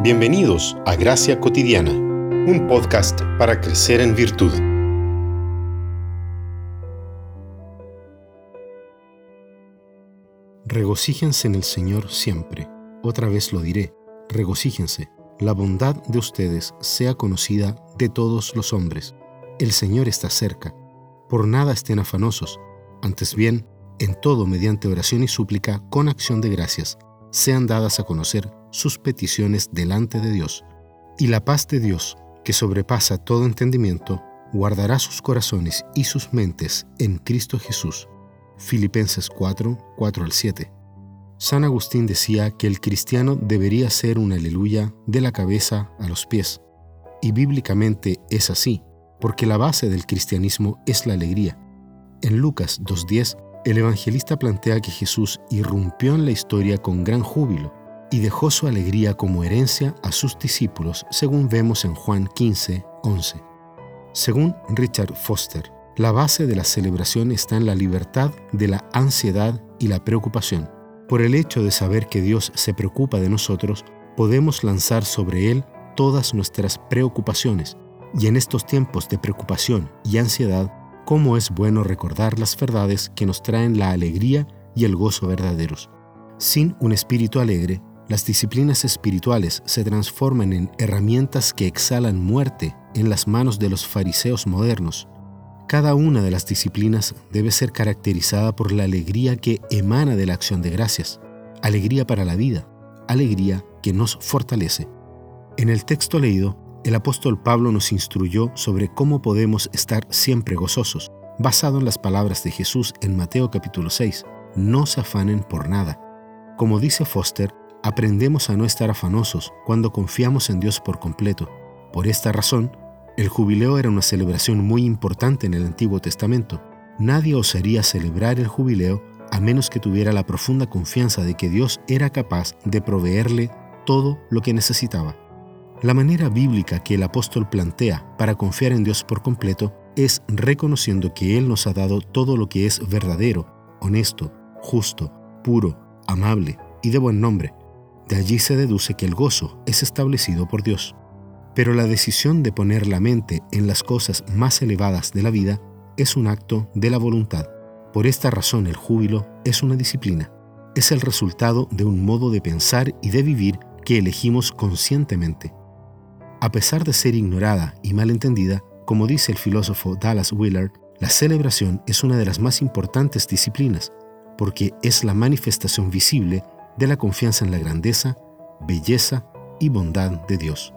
Bienvenidos a Gracia Cotidiana, un podcast para crecer en virtud. Regocíjense en el Señor siempre. Otra vez lo diré, regocíjense. La bondad de ustedes sea conocida de todos los hombres. El Señor está cerca. Por nada estén afanosos. Antes bien, en todo mediante oración y súplica con acción de gracias, sean dadas a conocer sus peticiones delante de Dios. Y la paz de Dios, que sobrepasa todo entendimiento, guardará sus corazones y sus mentes en Cristo Jesús. Filipenses 4, 4 al 7. San Agustín decía que el cristiano debería ser un aleluya de la cabeza a los pies. Y bíblicamente es así, porque la base del cristianismo es la alegría. En Lucas 2.10, el evangelista plantea que Jesús irrumpió en la historia con gran júbilo y dejó su alegría como herencia a sus discípulos, según vemos en Juan 15, 11. Según Richard Foster, la base de la celebración está en la libertad de la ansiedad y la preocupación. Por el hecho de saber que Dios se preocupa de nosotros, podemos lanzar sobre Él todas nuestras preocupaciones. Y en estos tiempos de preocupación y ansiedad, cómo es bueno recordar las verdades que nos traen la alegría y el gozo verdaderos. Sin un espíritu alegre, las disciplinas espirituales se transforman en herramientas que exhalan muerte en las manos de los fariseos modernos. Cada una de las disciplinas debe ser caracterizada por la alegría que emana de la acción de gracias, alegría para la vida, alegría que nos fortalece. En el texto leído, el apóstol Pablo nos instruyó sobre cómo podemos estar siempre gozosos, basado en las palabras de Jesús en Mateo capítulo 6. No se afanen por nada. Como dice Foster, aprendemos a no estar afanosos cuando confiamos en Dios por completo. Por esta razón, el jubileo era una celebración muy importante en el Antiguo Testamento. Nadie osaría celebrar el jubileo a menos que tuviera la profunda confianza de que Dios era capaz de proveerle todo lo que necesitaba. La manera bíblica que el apóstol plantea para confiar en Dios por completo es reconociendo que Él nos ha dado todo lo que es verdadero, honesto, justo, puro, amable y de buen nombre, de allí se deduce que el gozo es establecido por Dios. Pero la decisión de poner la mente en las cosas más elevadas de la vida es un acto de la voluntad. Por esta razón el júbilo es una disciplina. Es el resultado de un modo de pensar y de vivir que elegimos conscientemente. A pesar de ser ignorada y mal entendida, como dice el filósofo Dallas Willard, la celebración es una de las más importantes disciplinas, porque es la manifestación visible de la confianza en la grandeza, belleza y bondad de Dios.